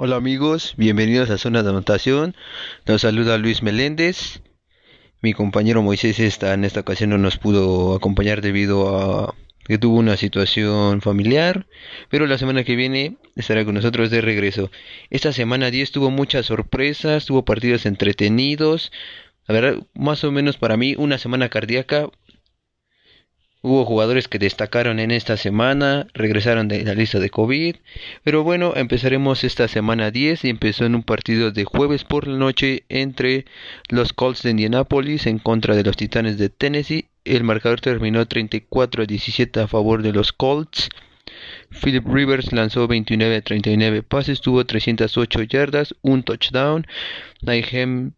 Hola amigos, bienvenidos a Zona de Anotación. Los saluda Luis Meléndez. Mi compañero Moisés está en esta ocasión no nos pudo acompañar debido a que tuvo una situación familiar, pero la semana que viene estará con nosotros de regreso. Esta semana 10 tuvo muchas sorpresas, tuvo partidos entretenidos. La verdad, más o menos para mí una semana cardíaca Hubo jugadores que destacaron en esta semana, regresaron de la lista de COVID, pero bueno, empezaremos esta semana 10 y empezó en un partido de jueves por la noche entre los Colts de Indianapolis en contra de los Titanes de Tennessee. El marcador terminó 34 a 17 a favor de los Colts. Philip Rivers lanzó 29 a 39 pases, tuvo 308 yardas, un touchdown. Nahem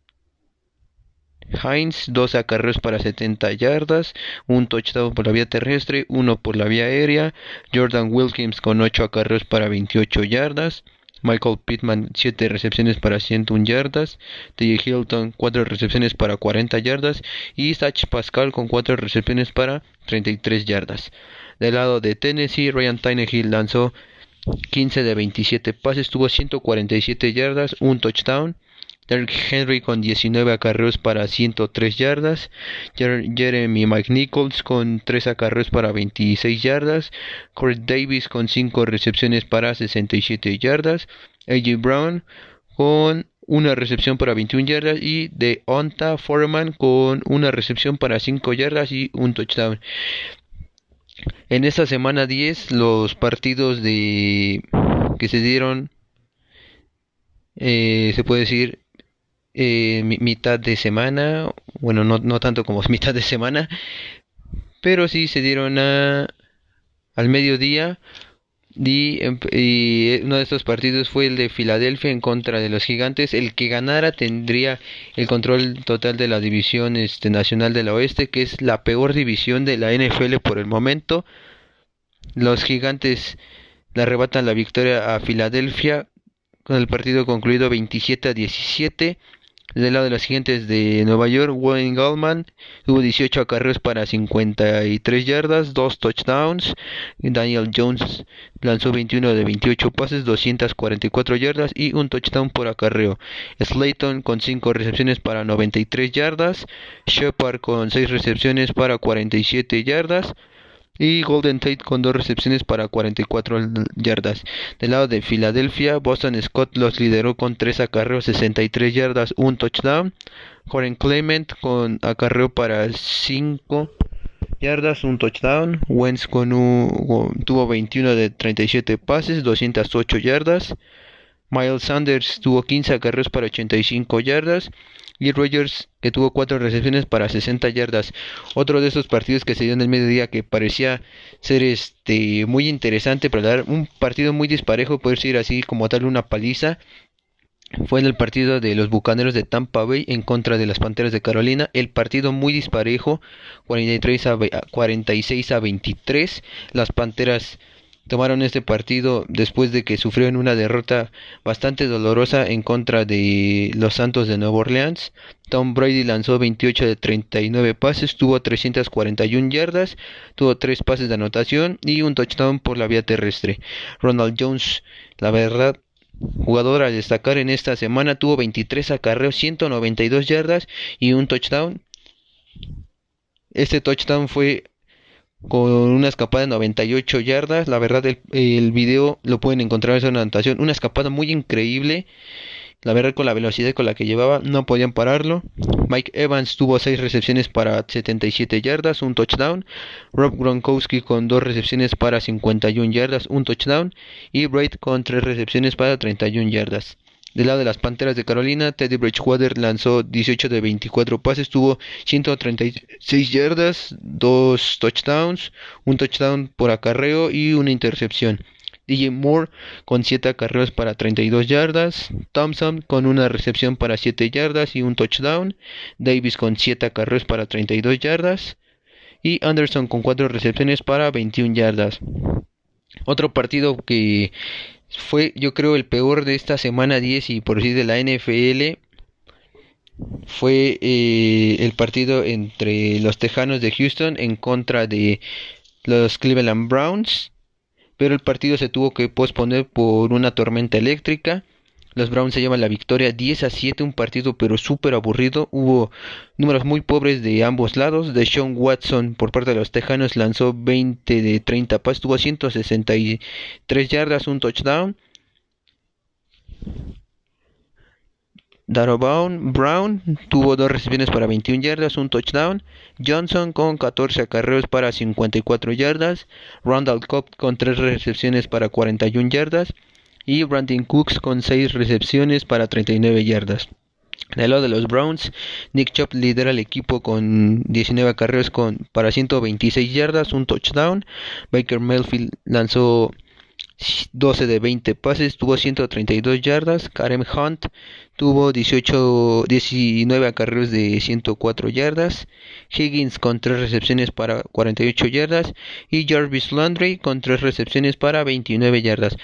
Heinz, dos acarreos para 70 yardas, un touchdown por la vía terrestre, uno por la vía aérea. Jordan Wilkins con 8 acarreos para 28 yardas. Michael Pittman 7 recepciones para 101 yardas, T.J. Hilton 4 recepciones para 40 yardas y Sach Pascal con 4 recepciones para 33 yardas. Del lado de Tennessee, Ryan Tannehill lanzó 15 de 27 pases, tuvo 147 yardas, un touchdown. Derrick Henry con 19 acarreos para 103 yardas. Jeremy McNichols con 3 acarreos para 26 yardas. Corey Davis con 5 recepciones para 67 yardas. AJ Brown con una recepción para 21 yardas y de Onta Foreman con una recepción para 5 yardas y un touchdown. En esta semana 10 los partidos de que se dieron eh, se puede decir eh, mitad de semana, bueno, no, no tanto como mitad de semana, pero sí se dieron a, al mediodía y, y, uno de estos partidos fue el de Filadelfia en contra de los gigantes. El que ganara tendría el control total de la división este, nacional de la oeste, que es la peor división de la NFL por el momento. Los gigantes le arrebatan la victoria a Filadelfia con el partido concluido 27 a 17. Del lado de los siguientes de Nueva York, Wayne Gallman tuvo 18 acarreos para 53 yardas, 2 touchdowns. Daniel Jones lanzó 21 de 28 pases, 244 yardas y un touchdown por acarreo. Slayton con 5 recepciones para 93 yardas. Shepard con 6 recepciones para 47 yardas. Y Golden Tate con dos recepciones para 44 yardas. Del lado de Filadelfia, Boston Scott los lideró con 3 acarreos, 63 yardas, un touchdown. Coren Clement con acarreo para 5 yardas, un touchdown. Wentz con un, tuvo 21 de 37 pases, 208 yardas. Miles Sanders tuvo 15 acarreos para 85 yardas y Rogers que tuvo cuatro recepciones para 60 yardas. Otro de esos partidos que se dio en el mediodía que parecía ser este muy interesante para dar un partido muy disparejo, poder decir así como tal una paliza. Fue en el partido de los Bucaneros de Tampa Bay en contra de las Panteras de Carolina. El partido muy disparejo, 43 a 46 a 23. Las Panteras tomaron este partido después de que sufrieron una derrota bastante dolorosa en contra de los Santos de Nueva Orleans. Tom Brady lanzó 28 de 39 pases, tuvo 341 yardas, tuvo 3 pases de anotación y un touchdown por la vía terrestre. Ronald Jones, la verdad, jugador a destacar en esta semana, tuvo 23 acarreos, 192 yardas y un touchdown. Este touchdown fue con una escapada de 98 yardas. La verdad, el, video lo pueden encontrar en esa anotación. Una escapada muy increíble. La verdad, con la velocidad con la que llevaba, no podían pararlo. Mike Evans tuvo 6 recepciones para 77 yardas, un touchdown. Rob Gronkowski con 2 recepciones para 51 yardas, un touchdown. Y Braid con 3 recepciones para 31 yardas. Del lado de las Panteras de Carolina, Teddy Bridgewater lanzó 18 de 24 pases, tuvo 136 yardas, 2 touchdowns, un touchdown por acarreo y una intercepción. DJ Moore con 7 acarreos para 32 yardas, Thompson con una recepción para 7 yardas y un touchdown, Davis con 7 acarreos para 32 yardas y Anderson con 4 recepciones para 21 yardas. Otro partido que fue yo creo el peor de esta semana 10 y por decir de la NFL fue eh, el partido entre los Tejanos de Houston en contra de los Cleveland Browns pero el partido se tuvo que posponer por una tormenta eléctrica Los Browns se llevan la victoria 10 a 7, un partido pero súper aburrido. Hubo números muy pobres de ambos lados. De Sean Watson por parte de los Tejanos lanzó 20 de 30 pases, tuvo 163 yardas, un touchdown. Darrell Brown tuvo dos recepciones para 21 yardas, un touchdown. Johnson con 14 acarreos para 54 yardas. Randall Cobb con 3 recepciones para 41 yardas. Y Brandon Cooks con 6 recepciones para 39 yardas. Del lado de los Browns, Nick Chubb lidera el equipo con 19 acarreos con, para 126 yardas, un touchdown. Baker Mayfield lanzó 12 de 20 pases, tuvo 132 yardas. Karem Hunt tuvo 18, 19 acarreos de 104 yardas. Higgins con 3 recepciones para 48 yardas. Y Jarvis Landry con 3 recepciones para 29 yardas.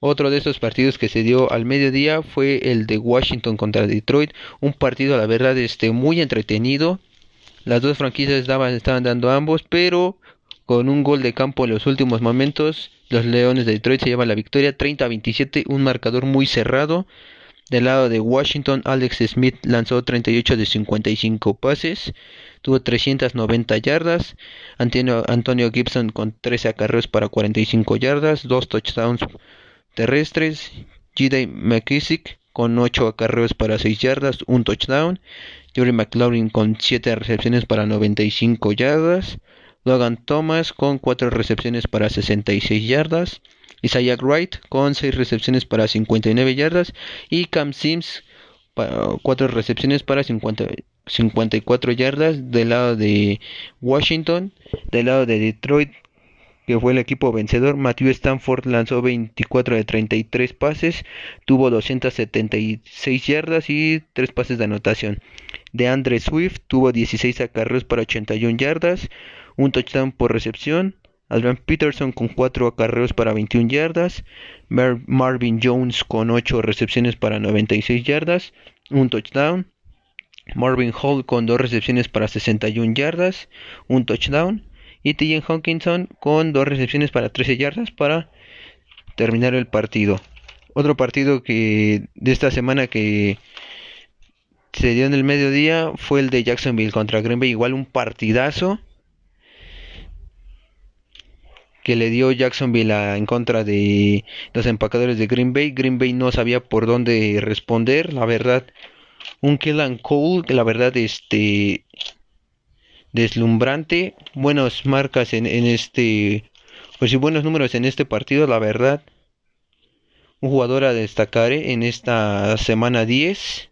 Otro de estos partidos que se dio al mediodía fue el de Washington contra Detroit. Un partido, la verdad, este, muy entretenido. Las dos franquicias estaban, dando ambos, pero con un gol de campo en los últimos momentos, los Leones de Detroit se llevan la victoria 30 a 27, un marcador muy cerrado. Del lado de Washington, Alex Smith lanzó 38 de 55 pases, tuvo 390 yardas. Antonio, Antonio Gibson con 13 acarreos para 45 yardas, dos touchdowns terrestres. J.D. McKissick con 8 acarreos para 6 yardas, un touchdown. Jerry McLaurin con 7 recepciones para 95 yardas. Logan Thomas con 4 recepciones para 66 yardas. Isaiah Wright con 6 recepciones para 59 yardas. Y Cam Sims 4 recepciones para 54 yardas del lado de Washington. Del lado de Detroit que fue el equipo vencedor. Matthew Stanford lanzó 24 de 33 pases, tuvo 276 yardas y 3 pases de anotación. De Andre Swift tuvo 16 acarreos para 81 yardas, un touchdown por recepción. Adrian Peterson con 4 acarreos para 21 yardas. Marvin Jones con 8 recepciones para 96 yardas, un touchdown. Marvin Hall con 2 recepciones para 61 yardas, un touchdown. Y TJ Hawkinson con 2 recepciones para 13 yardas para terminar el partido. Otro partido que de esta semana que se dio en el mediodía fue el de Jacksonville contra Green Bay. Igual un partidazo que le dio Jacksonville en contra de los empacadores de Green Bay. Green Bay no sabía por dónde responder, la verdad. Un Killan Cole, la verdad, este deslumbrante, buenas marcas en, este, pues y buenos números en este partido, la verdad. Un jugador a destacar en esta semana 10.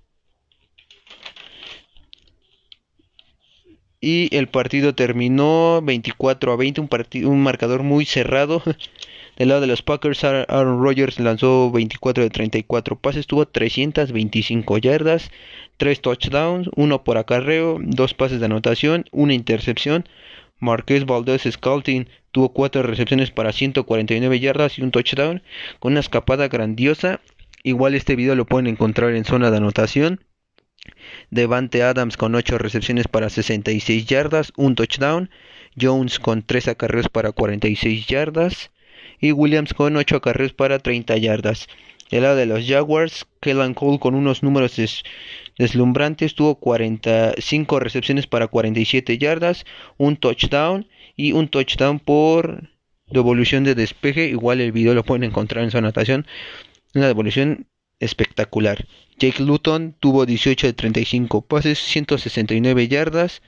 y el partido terminó 24 a 20, un, partido, un marcador muy cerrado. Del lado de los Packers, Aaron Rodgers lanzó 24 de 34 pases, tuvo 325 yardas, 3 touchdowns, 1 por acarreo, 2 pases de anotación, 1 intercepción. Marqués Valdez Scouting tuvo 4 recepciones para 149 yardas y un touchdown con una escapada grandiosa. Igual este video lo pueden encontrar en zona de anotación. Devante Adams con 8 recepciones para 66 yardas, un touchdown. Jones con 3 acarreos para 46 yardas. Y Williams con 8 acarreos para 30 yardas. El lado de los Jaguars, Kellan Cole con unos números deslumbrantes, tuvo 45 recepciones para 47 yardas, un touchdown y un touchdown por devolución de despeje. Igual el video lo pueden encontrar en su anotación. Una devolución espectacular. Jake Luton tuvo 18 de 35 pases, 169 yardas,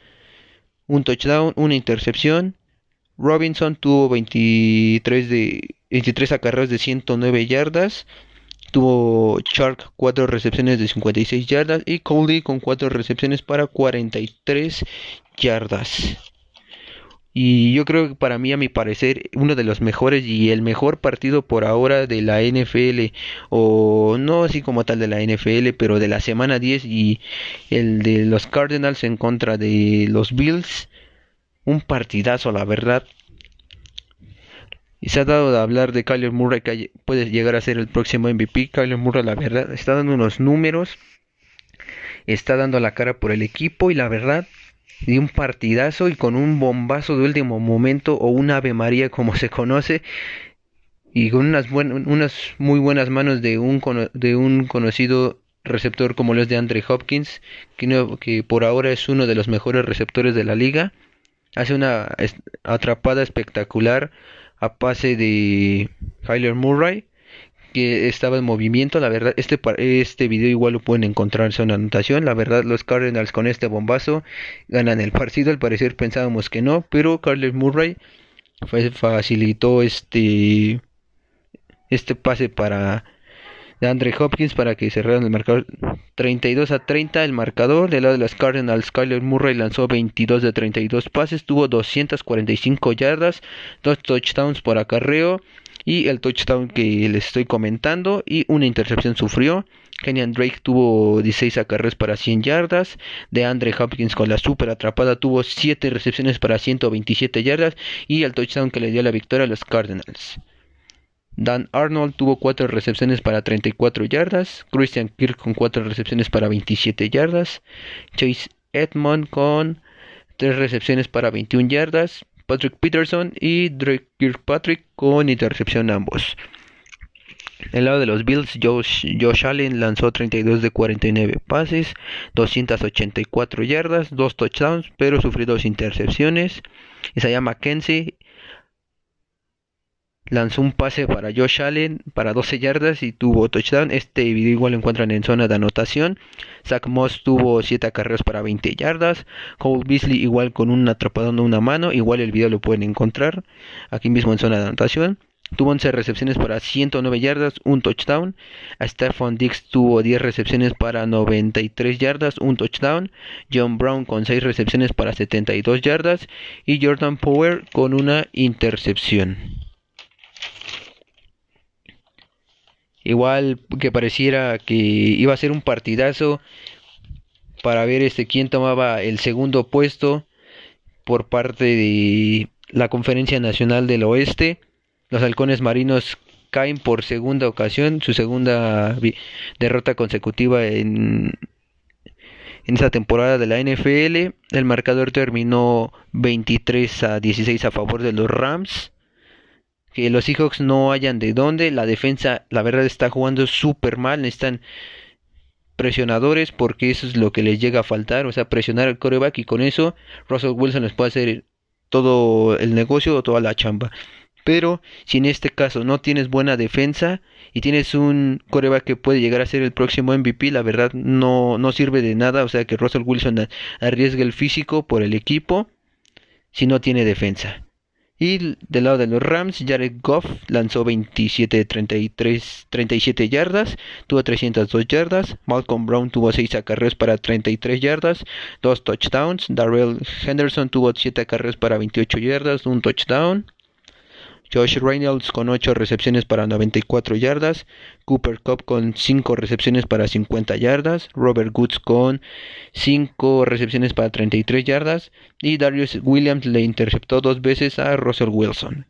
un touchdown, una intercepción. Robinson tuvo 23 de 23 acarreos de 109 yardas. Tuvo Shark 4 recepciones de 56 yardas y Cody con 4 recepciones para 43 yardas. Y yo creo que para mí, a mi parecer, uno de los mejores y el mejor partido por ahora de la NFL, o no así como tal de la NFL, pero de la semana 10 y el de los Cardinals en contra de los Bills. Un partidazo, la verdad. Y se ha dado de hablar de Kyler Murray que puede llegar a ser el próximo MVP. Kyler Murray, la verdad, está dando unos números. Está dando la cara por el equipo y la verdad de un partidazo y con un bombazo de último momento o un Ave María como se conoce y con unas, unas muy buenas manos de un, de un conocido receptor como lo es de Andre Hopkins, que, que por ahora es uno de los mejores receptores de la liga. Hace una atrapada espectacular a pase de Kyler Murray que estaba en movimiento. La verdad, este, este video igual lo pueden encontrar en anotación. La verdad, los Cardinals con este bombazo ganan el partido. Al parecer pensábamos que no, pero Kyler Murray facilitó este este pase para de Andre Hopkins para que cerraran el marcador 32 a 30 el marcador del lado de los Cardinals Kyler Murray lanzó 22 de 32 pases tuvo 245 yardas dos touchdowns por acarreo y el touchdown que les estoy comentando y una intercepción sufrió Kenyan Drake tuvo 16 acarreos para 100 yardas. De Andre Hopkins con la super atrapada tuvo 7 recepciones para 127 yardas. Y el touchdown que le dio la victoria a los Cardinals. Dan Arnold tuvo 4 recepciones para 34 yardas. Christian Kirk con 4 recepciones para 27 yardas. Chase Edmond con 3 recepciones para 21 yardas. Patrick Peterson y Drake Kirkpatrick con intercepción ambos. El lado de los Bills, Josh, Josh, Allen lanzó 32 de 49 pases, 284 yardas, 2 touchdowns, pero sufrió 2 intercepciones. Isaiah McKenzie lanzó un pase para Josh Allen para 12 yardas y tuvo touchdown. Este video igual lo encuentran en zona de anotación. Zach Moss tuvo 7 acarreos para 20 yardas. Cole Beasley igual con un atrapadón de una mano. Igual el video lo pueden encontrar aquí mismo en zona de anotación. Tuvo 11 recepciones para 109 yardas, un touchdown. A Stephon Dix tuvo 10 recepciones para 93 yardas, un touchdown. John Brown con 6 recepciones para 72 yardas. Y Jordan Power con una intercepción. Igual que pareciera que iba a ser un partidazo para ver este quién tomaba el segundo puesto por parte de la Conferencia Nacional del Oeste. Los Halcones Marinos caen por segunda ocasión, su segunda derrota consecutiva en, en temporada de la NFL. El marcador terminó 23 a 16 a favor de los Rams que los Seahawks no hayan de dónde. La defensa, la verdad, está jugando súper mal. Necesitan presionadores porque eso es lo que les llega a faltar. O sea, presionar al coreback y con eso Russell Wilson les puede hacer todo el negocio o toda la chamba. Pero si en este caso no tienes buena defensa y tienes un coreback que puede llegar a ser el próximo MVP, la verdad no, no sirve de nada. O sea que Russell Wilson arriesga el físico por el equipo si no tiene defensa. Y del lado de los Rams, Jared Goff lanzó 27 de 33, 37 yardas, tuvo 302 yardas. Malcolm Brown tuvo 6 acarreos para 33 yardas, 2 touchdowns. Darrell Henderson tuvo 7 acarreos para 28 yardas, un touchdown. Josh Reynolds con 8 recepciones para 94 yardas, Cooper Cup con 5 recepciones para 50 yardas, Robert Woods con 5 recepciones para 33 yardas y Darius Williams le interceptó dos veces a Russell Wilson.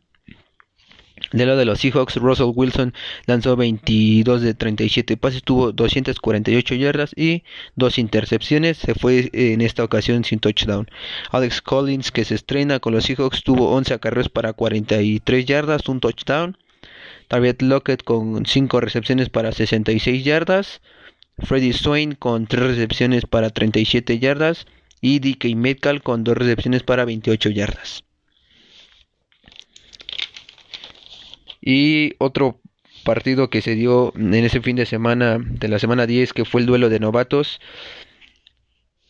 De lado de los Seahawks, Russell Wilson lanzó 22 de 37 pases, tuvo 248 yardas y dos intercepciones. Se fue en esta ocasión sin touchdown. Alex Collins, que se estrena con los Seahawks, tuvo 11 acarreos para 43 yardas, un touchdown. David Lockett con 5 recepciones para 66 yardas. Freddie Swain con 3 recepciones para 37 yardas. Y DK Metcalf con 2 recepciones para 28 yardas. Y otro partido que se dio en ese fin de semana, de la semana 10, que fue el duelo de novatos.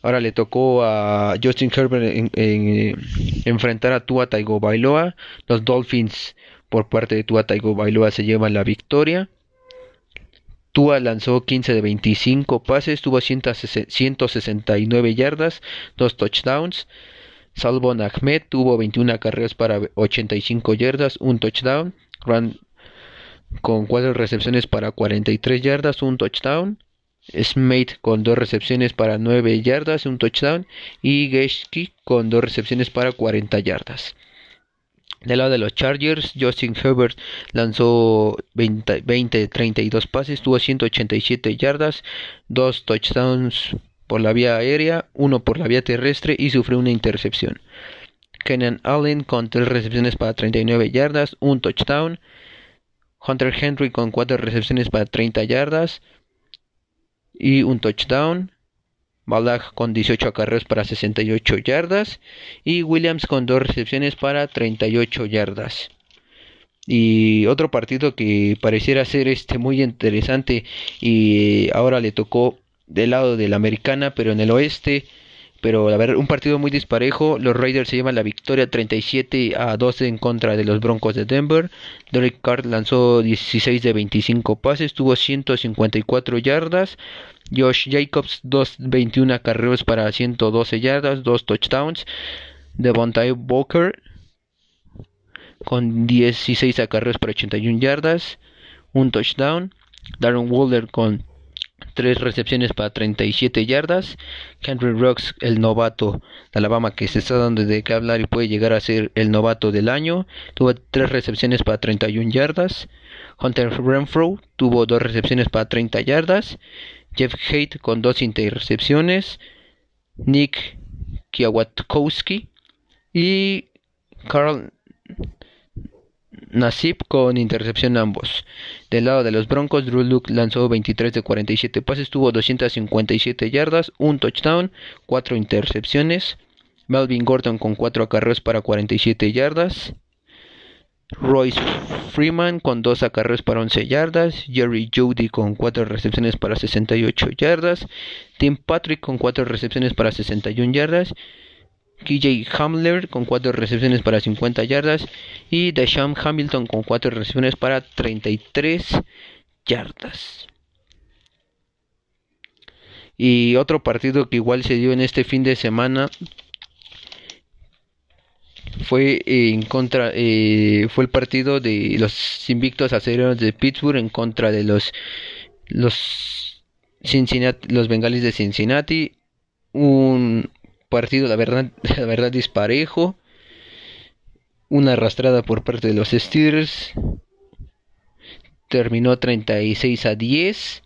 Ahora le tocó a Justin Herbert en, enfrentar a Tua Bailoa. Los Dolphins por parte de Tua Bailoa se llevan la victoria. Tua lanzó 15 de 25 pases, tuvo 169 yardas, 2 touchdowns. Salvon Ahmed tuvo 21 carreras para 85 yardas, un touchdown con 4 recepciones para 43 yardas, un touchdown. Smith con 2 recepciones para 9 yardas, un touchdown. Y Geschke con 2 recepciones para 40 yardas. Del lado de los Chargers, Justin Herbert lanzó 20, 20 32 pases, tuvo 187 yardas, 2 touchdowns por la vía aérea, 1 por la vía terrestre y sufrió una intercepción. Kenan Allen con 3 recepciones para 39 yardas, un touchdown. Hunter Henry con 4 recepciones para 30 yardas y un touchdown. Balak con 18 acarreos para 68 yardas y Williams con 2 recepciones para 38 yardas. Y otro partido que pareciera ser este muy interesante y ahora le tocó del lado de la americana, pero en el oeste pero a ver, un partido muy disparejo. Los Raiders se llevan la victoria 37 a 12 en contra de los Broncos de Denver. Derek Carr lanzó 16 de 25 pases, tuvo 154 yardas. Josh Jacobs 221 acarreos para 112 yardas, 2 touchdowns. Devontae Booker con 16 acarreos para 81 yardas, un touchdown. Darren Waller con tres recepciones para 37 yardas. Henry Rocks, el novato de Alabama que se está dando de qué hablar y puede llegar a ser el novato del año, tuvo tres recepciones para 31 yardas. Hunter Renfro tuvo dos recepciones para 30 yardas. Jeff Haidt con dos intercepciones. Nick Kiawatkowski y Carl Nasib con intercepción ambos. Del lado de los Broncos, Drew Luke lanzó 23 de 47 pases, tuvo 257 yardas, un touchdown, 4 intercepciones. Melvin Gordon con 4 acarreos para 47 yardas. Royce Freeman con 2 acarreos para 11 yardas. Jerry Judy con 4 recepciones para 68 yardas. Tim Patrick con 4 recepciones para 61 yardas. KJ Hamler con 4 recepciones para 50 yardas y Dasham Hamilton con 4 recepciones para 33 yardas. Y otro partido que igual se dio en este fin de semana fue en contra eh, fue el partido de los invictos acereros de Pittsburgh en contra de los los Cincinnati, los de Cincinnati un partido, la verdad, la verdad disparejo. Una arrastrada por parte de los Steelers. Terminó 36 a 10.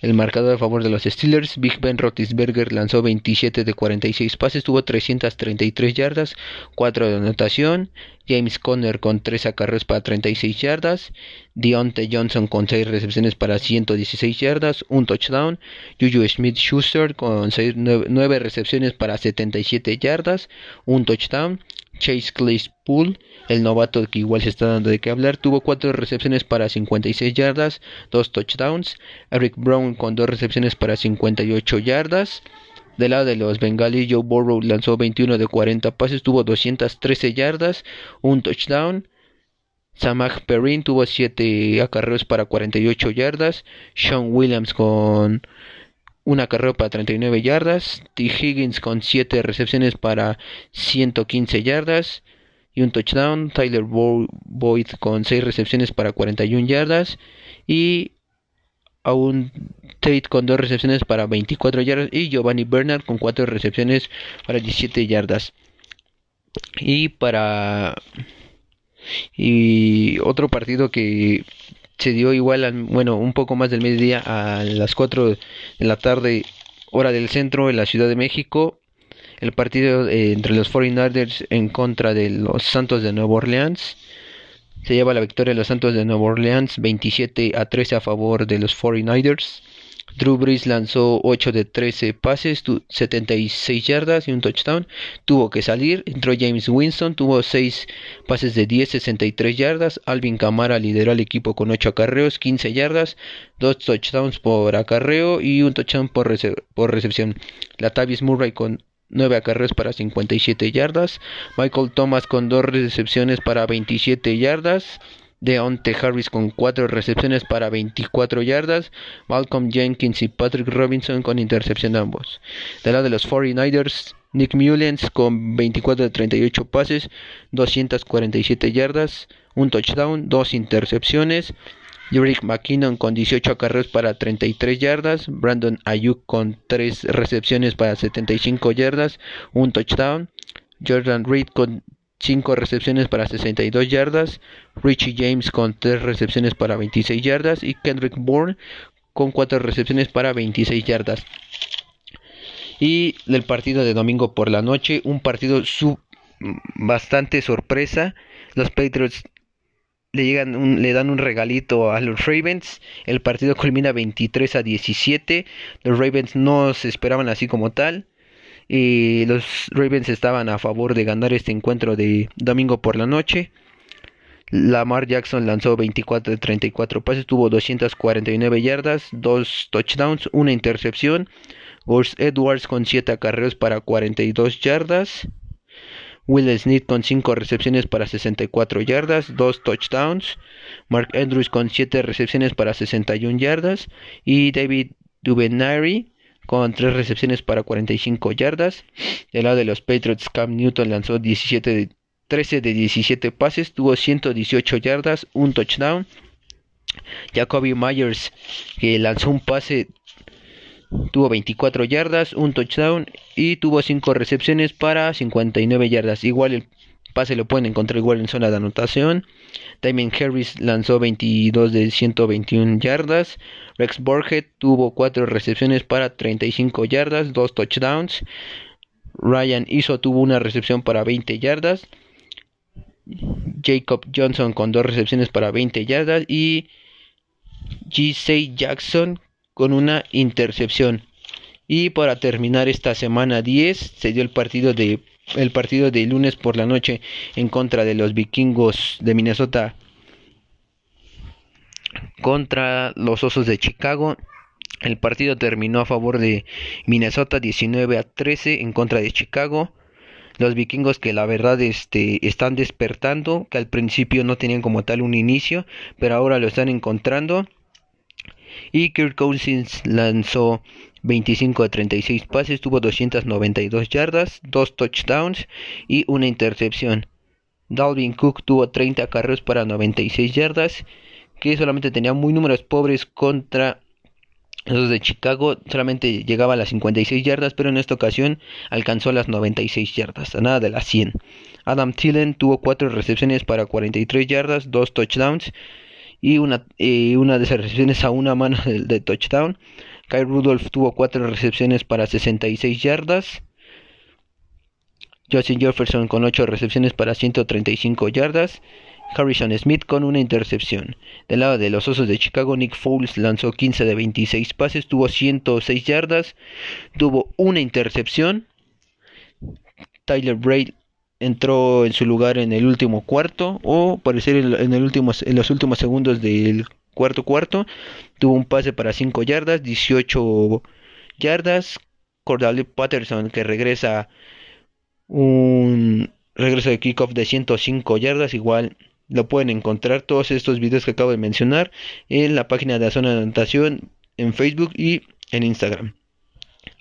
El marcador a favor de los Steelers, Big Ben Roethlisberger lanzó 27 de 46 pases, tuvo 333 yardas, 4 de anotación. James Conner con 3 acarreos para 36 yardas. Deontay Johnson con 6 recepciones para 116 yardas, un touchdown. Juju Smith Schuster con 9 recepciones para 77 yardas, un touchdown. Chase Claypool, el novato que igual se está dando de qué hablar, tuvo 4 recepciones para 56 yardas, 2 touchdowns. Eric Brown con 2 recepciones para 58 yardas. Del lado de los Bengalis, Joe Burrow lanzó 21 de 40 pases, tuvo 213 yardas, un touchdown. Samaj Perrin tuvo 7 acarreos para 48 yardas. Sean Williams con una carrera para 39 yardas. T. Higgins con 7 recepciones para 115 yardas y un touchdown. Tyler Boyd con 6 recepciones para 41 yardas. Y aún Tate con 2 recepciones para 24 yardas. Y Giovanni Bernard con 4 recepciones para 17 yardas. Y para. Y otro partido que se dio igual, bueno, un poco más del mediodía a las 4 de la tarde, hora del centro, en la Ciudad de México. El partido eh, entre los 49ers en contra de los Santos de Nueva Orleans. Se lleva la victoria de los Santos de Nueva Orleans 27 a 13 a favor de los 49ers. Drew Brees lanzó 8 de 13 pases, 76 yardas y un touchdown. Tuvo que salir. Entró James Winston, tuvo 6 pases de 10, 63 yardas. Alvin Kamara lideró al equipo con 8 acarreos, 15 yardas, 2 touchdowns por acarreo y un touchdown por, por recepción. Latavius Murray con 9 acarreos para 57 yardas. Michael Thomas con 2 recepciones para 27 yardas. Deonte Harris con 4 recepciones para 24 yardas, Malcolm Jenkins y Patrick Robinson con intercepción ambos. Del lado de los 49ers, Nick Mullens con 24 de 38 pases, 247 yardas, un touchdown, dos intercepciones. Jerick McKinnon con 18 acarreos para 33 yardas, Brandon Ayuk con 3 recepciones para 75 yardas, un touchdown, Jordan Reed con 5 recepciones para 62 yardas, Richie James con 3 recepciones para 26 yardas y Kendrick Bourne con 4 recepciones para 26 yardas. Y del partido de domingo por la noche, un partido bastante sorpresa. Los Patriots le, llegan le dan un regalito a los Ravens. El partido culmina 23 a 17. Los Ravens no se esperaban así como tal. Y los Ravens estaban a favor de ganar este encuentro de domingo por la noche. Lamar Jackson lanzó 24 de 34 pases, tuvo 249 yardas, 2 touchdowns, una intercepción. Gus Edwards con 7 acarreos para 42 yardas. Will Smith con 5 recepciones para 64 yardas, 2 touchdowns. Mark Andrews con 7 recepciones para 61 yardas. Y David Dubenary con 3 recepciones para 45 yardas. Del lado de los Patriots, Cam Newton lanzó 17 de, 13 de 17 pases, tuvo 118 yardas, un touchdown. Jacoby Myers, que lanzó un pase Tuvo 24 yardas, un touchdown y tuvo 5 recepciones para 59 yardas. Igual el pase lo pueden encontrar igual en zona de anotación. Damien Harris lanzó 22 de 121 yardas. Rex Borget tuvo 4 recepciones para 35 yardas, 2 touchdowns. Ryan Iso tuvo una recepción para 20 yardas. Jacob Johnson con 2 recepciones para 20 yardas. Y G.C. Jackson con una intercepción. Y para terminar esta semana 10 se dio el partido de el partido de lunes por la noche en contra de los vikingos de Minnesota contra los Osos de Chicago. El partido terminó a favor de Minnesota 19 a 13 en contra de Chicago. Los vikingos que la verdad este, están despertando, que al principio no tenían como tal un inicio, pero ahora lo están encontrando. Y Kirk Cousins lanzó 25 de 36 pases, tuvo 292 yardas, 2 touchdowns y una intercepción. Dalvin Cook tuvo 30 carreros para 96 yardas, que solamente tenía muy números pobres contra los de Chicago. Solamente llegaba a las 56 yardas, pero en esta ocasión alcanzó las 96 yardas, a nada de las 100. Adam Thielen tuvo 4 recepciones para 43 yardas, 2 touchdowns y una, una de esas recepciones a una mano de, touchdown. Kyle Rudolph tuvo cuatro recepciones para 66 yardas. Justin Jefferson con 8 recepciones para 135 yardas. Harrison Smith con una intercepción. Del lado de los Osos de Chicago, Nick Foles lanzó 15 de 26 pases, tuvo 106 yardas, tuvo una intercepción. Tyler Braid entró en su lugar en el último cuarto o parecer en, el último, en los últimos segundos del cuarto cuarto tuvo un pase para 5 yardas 18 yardas Cordale Patterson que regresa un regreso de kickoff de 105 yardas igual lo pueden encontrar todos estos videos que acabo de mencionar en la página de la zona de anotación en Facebook y en Instagram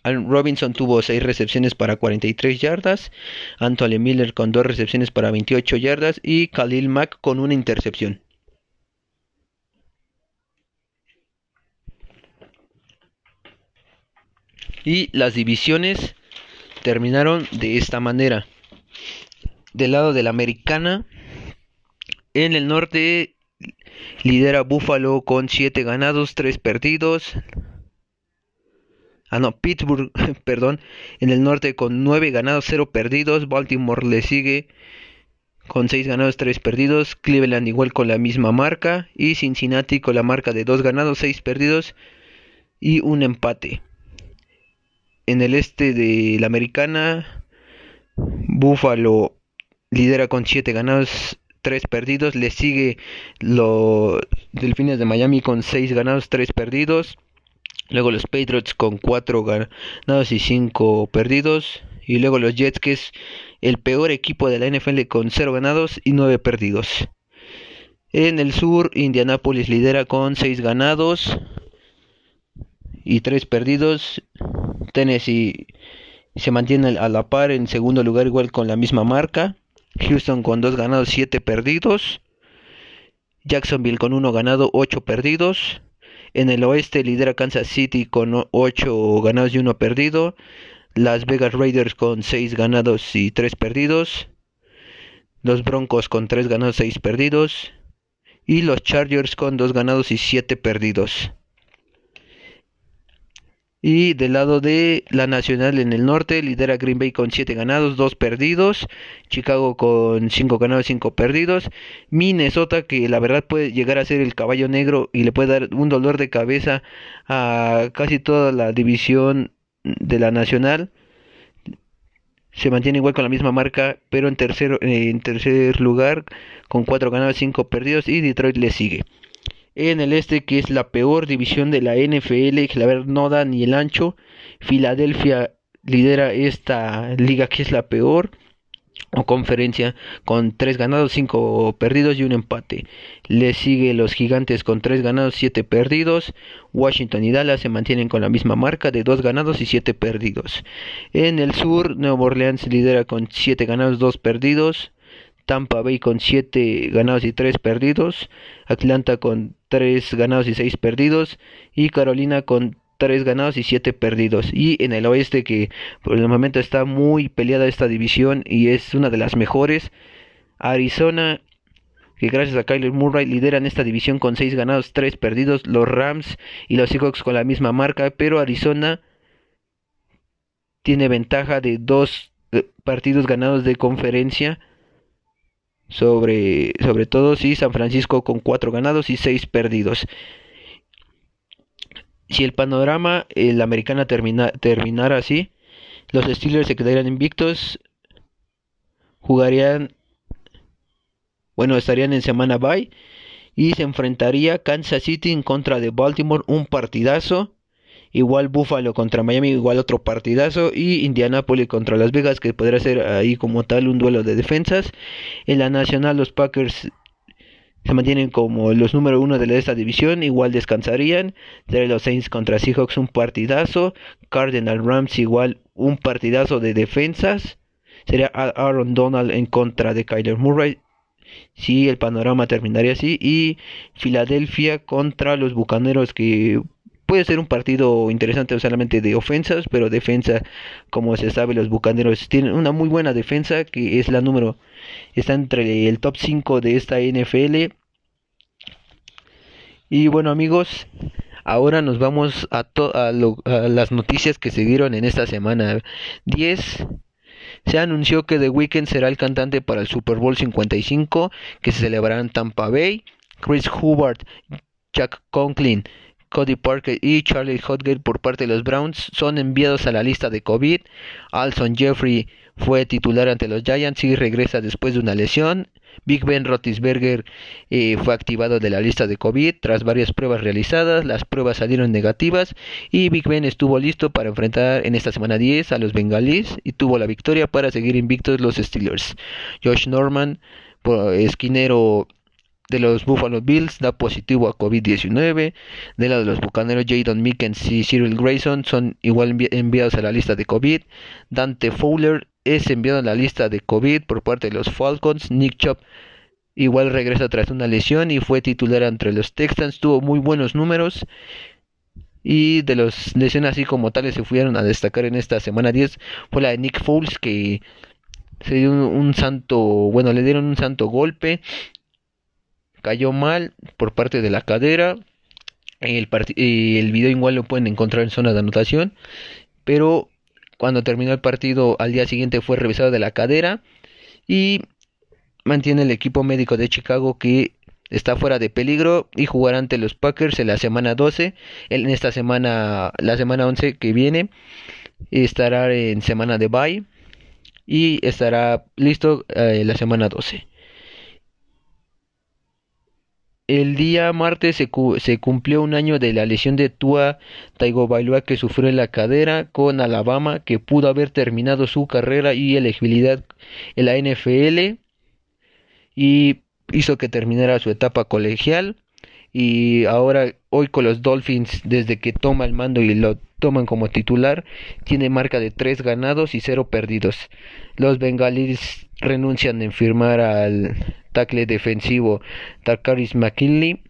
Robinson tuvo 6 recepciones para 43 yardas, Anthony Miller con 2 recepciones para 28 yardas y Khalil Mack con una intercepción. Y las divisiones terminaron de esta manera. Del lado de la americana, en el norte lidera Buffalo con 7 ganados, 3 perdidos. Ah, no, Pittsburgh, perdón, en el norte con 9 ganados, 0 perdidos. Baltimore le sigue con 6 ganados, 3 perdidos. Cleveland igual con la misma marca. Y Cincinnati con la marca de 2 ganados, 6 perdidos y un empate. En el este de la americana, Buffalo lidera con 7 ganados, 3 perdidos. Le sigue los Delfines de Miami con 6 ganados, 3 perdidos. Luego los Patriots con 4 ganados y 5 perdidos. Y luego los Jets, que es el peor equipo de la NFL con 0 ganados y 9 perdidos. En el sur, Indianapolis lidera con 6 ganados y 3 perdidos. Tennessee se mantiene a la par en segundo lugar igual con la misma marca. Houston con 2 ganados, 7 perdidos. Jacksonville con 1 ganado, 8 perdidos. En el oeste lidera Kansas City con 8 ganados y 1 perdido. Las Vegas Raiders con 6 ganados y 3 perdidos. Los Broncos con 3 ganados y 6 perdidos. Y los Chargers con 2 ganados y 7 perdidos. Y del lado de la Nacional en el norte, lidera Green Bay con 7 ganados, 2 perdidos. Chicago con 5 ganados, 5 perdidos. Minnesota, que la verdad puede llegar a ser el caballo negro y le puede dar un dolor de cabeza a casi toda la división de la Nacional. Se mantiene igual con la misma marca, pero en tercer, en tercer lugar con 4 ganados, 5 perdidos. Y Detroit le sigue en el este, que es la peor división de la NFL, verdad no da ni el ancho. Filadelfia lidera esta liga que es la peor o conferencia con 3 ganados, 5 perdidos y un empate. Le sigue los gigantes con 3 ganados, 7 perdidos. Washington y Dallas se mantienen con la misma marca de 2 ganados y 7 perdidos. En el sur, Nueva Orleans lidera con 7 ganados, 2 perdidos. Tampa Bay con 7 ganados y 3 perdidos, Atlanta con 3 ganados y 6 perdidos y Carolina con 3 ganados y 7 perdidos. Y en el oeste que por el momento está muy peleada esta división y es una de las mejores, Arizona que gracias a Kyler Murray lideran esta división con 6 ganados, 3 perdidos, los Rams y los Seahawks con la misma marca, pero Arizona tiene ventaja de 2 eh, partidos ganados de conferencia sobre, sobre todo si San Francisco con 4 ganados y 6 perdidos. Si el panorama, la americana termina, terminara así, los Steelers se quedarían invictos, jugarían, bueno, estarían en semana bye y se enfrentaría Kansas City en contra de Baltimore, un partidazo igual Buffalo contra Miami, igual otro partidazo, y Indianapolis contra Las Vegas, que podría ser ahí como tal un duelo de defensas. En la nacional los Packers se mantienen como los número uno de esta división, igual descansarían. De los Saints contra Seahawks un partidazo, Cardinal Rams igual un partidazo de defensas. Sería Aaron Donald en contra de Kyler Murray. Si sí, el panorama terminaría así. Y Filadelfia contra los Bucaneros que puede ser un partido interesante solamente de ofensas, pero defensa, como se sabe, los Bucaneros tienen una muy buena defensa que es la número, está entre el top 5 de esta NFL. Y bueno amigos, ahora nos vamos a, a, a las noticias que se dieron en esta semana. 10 se anunció que The Weeknd será el cantante para el Super Bowl 55 que se celebrará en Tampa Bay. Chris Hubbard, Jack Conklin, Cody Parker y Charlie Hodgate por parte de los Browns son enviados a la lista de COVID. Alson Jeffrey fue titular ante los Giants y regresa después de una lesión. Big Ben Roethlisberger eh, fue activado de la lista de COVID tras varias pruebas realizadas. Las pruebas salieron negativas y Big Ben estuvo listo para enfrentar en esta semana 10 a los Bengalis y tuvo la victoria para seguir invictos los Steelers. Josh Norman, esquinero de los Buffalo Bills da positivo a COVID-19. De la de los Bucaneros, Jadon Mickens y Cyril Grayson son igual enviados a la lista de COVID. Dante Fowler es enviado a la lista de COVID por parte de los Falcons. Nick Chop igual regresa tras una lesión y fue titular entre los Texans. Tuvo muy buenos números. Y de los lesiones así como tales se fueron a destacar en esta semana 10 fue la de Nick Foles que se dio un santo, bueno, le dieron un santo golpe cayó mal por parte de la cadera. El, el video igual lo pueden encontrar en zona de anotación. Pero cuando terminó el partido al día siguiente fue revisado de la cadera. Y mantiene el equipo médico de Chicago que está fuera de peligro y jugará ante los Packers en la semana 12. En esta semana, la semana 11 que viene, estará en semana de bye y estará listo eh, la semana 12. El día martes se, cumplió un año de la lesión de Tua Tagovailoa que sufrió en la cadera con Alabama, que pudo haber terminado su carrera y elegibilidad en la NFL y hizo que terminara su etapa colegial y ahora hoy con los Dolphins desde que toma el mando y lo toman como titular tiene marca de 3 ganados y 0 perdidos. Los bengalíes renuncian en firmar al defensivo Takaris McKinley,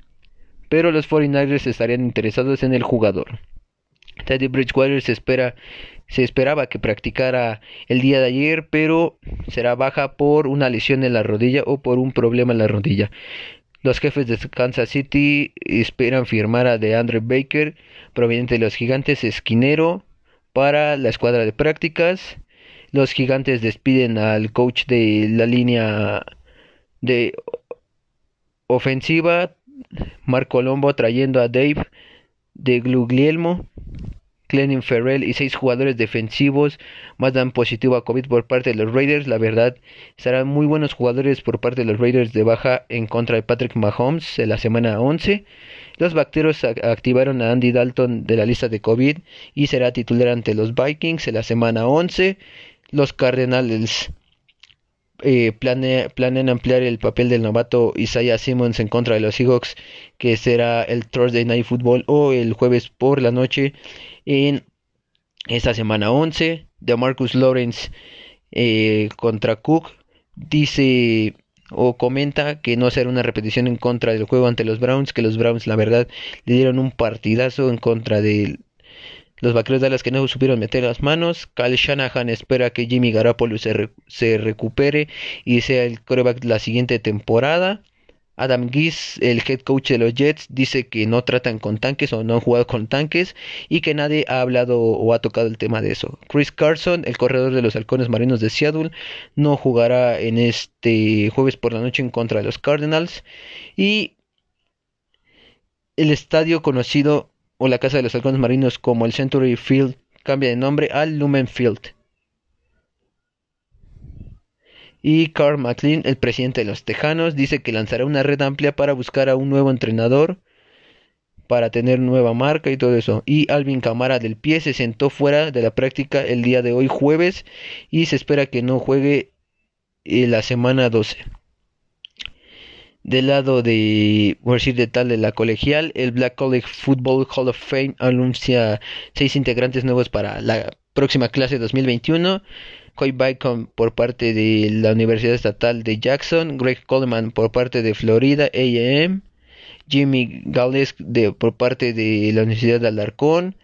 pero los 49ers estarían interesados en el jugador. Teddy Bridgewater se espera se esperaba que practicara el día de ayer, pero será baja por una lesión en la rodilla o por un problema en la rodilla. Los jefes de Kansas City esperan firmar a DeAndre Baker, proveniente de los Gigantes, esquinero, para la escuadra de prácticas. Los Gigantes despiden al coach de la línea de ofensiva, Marco Colombo, trayendo a Dave de Gluglielmo. Cleaning Ferrell y seis jugadores defensivos más dan positivo a COVID por parte de los Raiders. La verdad, serán muy buenos jugadores por parte de los Raiders de baja en contra de Patrick Mahomes en la semana 11. Los Bacteros activaron a Andy Dalton de la lista de COVID y será titular ante los Vikings en la semana 11. Los Cardinals eh, planean ampliar el papel del novato Isaiah Simmons en contra de los Seahawks, que será el Thursday Night Football o el jueves por la noche en esta semana 11 de Marcus Lawrence eh, contra Cook dice o comenta que no será una repetición en contra del juego ante los Browns, que los Browns la verdad le dieron un partidazo en contra de los vaqueros de las que no supieron meter las manos. Kyle Shanahan espera que Jimmy Garoppolo se, se recupere y sea el coreback la siguiente temporada. Adam Gase, el head coach de los Jets, dice que no tratan con tanques o no han jugado con tanques y que nadie ha hablado o ha tocado el tema de eso. Chris Carson, el corredor de los halcones marinos de Seattle, no jugará en este jueves por la noche en contra de los Cardinals. Y el estadio conocido o la casa de los halcones marinos como el Century Field cambia de nombre al Lumen Field. Y Carl McLean, el presidente de los Tejanos, dice que lanzará una red amplia para buscar a un nuevo entrenador, para tener nueva marca y todo eso. Y Alvin Camara del Pie se sentó fuera de la práctica el día de hoy jueves y se espera que no juegue eh, la semana 12. Del lado de, tal, de la colegial, el Black College Football Hall of Fame anuncia seis integrantes nuevos para la próxima clase 2021. Coy Bacon por parte de la Universidad Estatal de Jackson, Greg Coleman por parte de Florida A&M, Jimmy Gales de, por parte de la Universidad de Alarcón,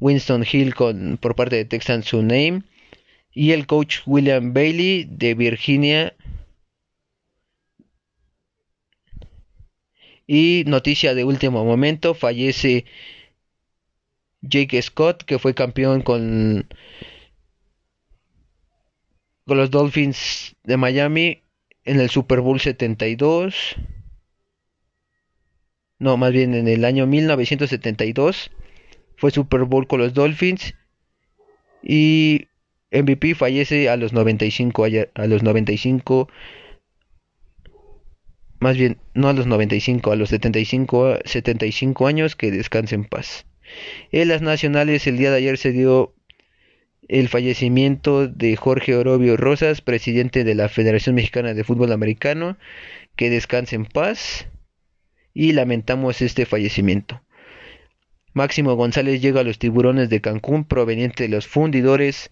Winston Hill con, por parte de Texas Name y el coach William Bailey de Virginia. Y noticia de último momento, fallece Jake Scott, que fue campeón con con los Dolphins de Miami en el Super Bowl 72. No, más bien en el año 1972 fue Super Bowl con los Dolphins y MVP fallece a los 95 a los 95 más bien no a los 95 a los 75 75 años que descanse en paz. En las nacionales el día de ayer se dio el fallecimiento de Jorge Orobio Rosas, presidente de la Federación Mexicana de Fútbol Americano, que descanse en paz y lamentamos este fallecimiento. Máximo González llega a los tiburones de Cancún proveniente de los fundidores.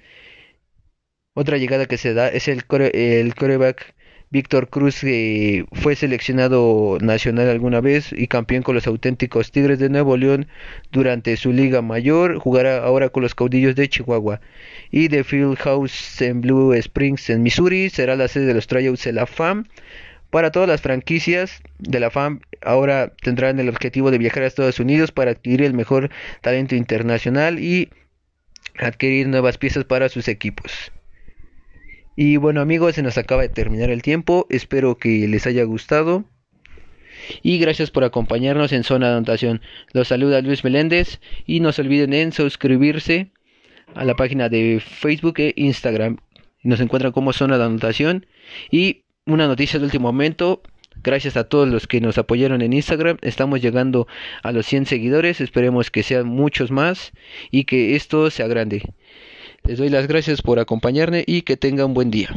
Otra llegada que se da es el, el coreback Víctor Cruz que fue seleccionado nacional alguna vez y campeón con los auténticos Tigres de Nuevo León durante su liga mayor, jugará ahora con los caudillos de Chihuahua. Y The Field House en Blue Springs en Missouri será la sede de los tryouts de la FAM. Para todas las franquicias de la FAM ahora tendrán el objetivo de viajar a Estados Unidos para adquirir el mejor talento internacional y adquirir nuevas piezas para sus equipos. Y bueno amigos, se nos acaba de terminar el tiempo, espero que les haya gustado. Y gracias por acompañarnos en Zona de Anotación. Los saluda Luis Meléndez y no se olviden en suscribirse a la página de Facebook e Instagram. Nos encuentran como Zona de Anotación. Y una noticia de último momento. Gracias a todos los que nos apoyaron en Instagram. Estamos llegando a los 100 seguidores. Esperemos que sean muchos más y que esto sea grande. Les doy las gracias por acompañarme y que tengan buen día.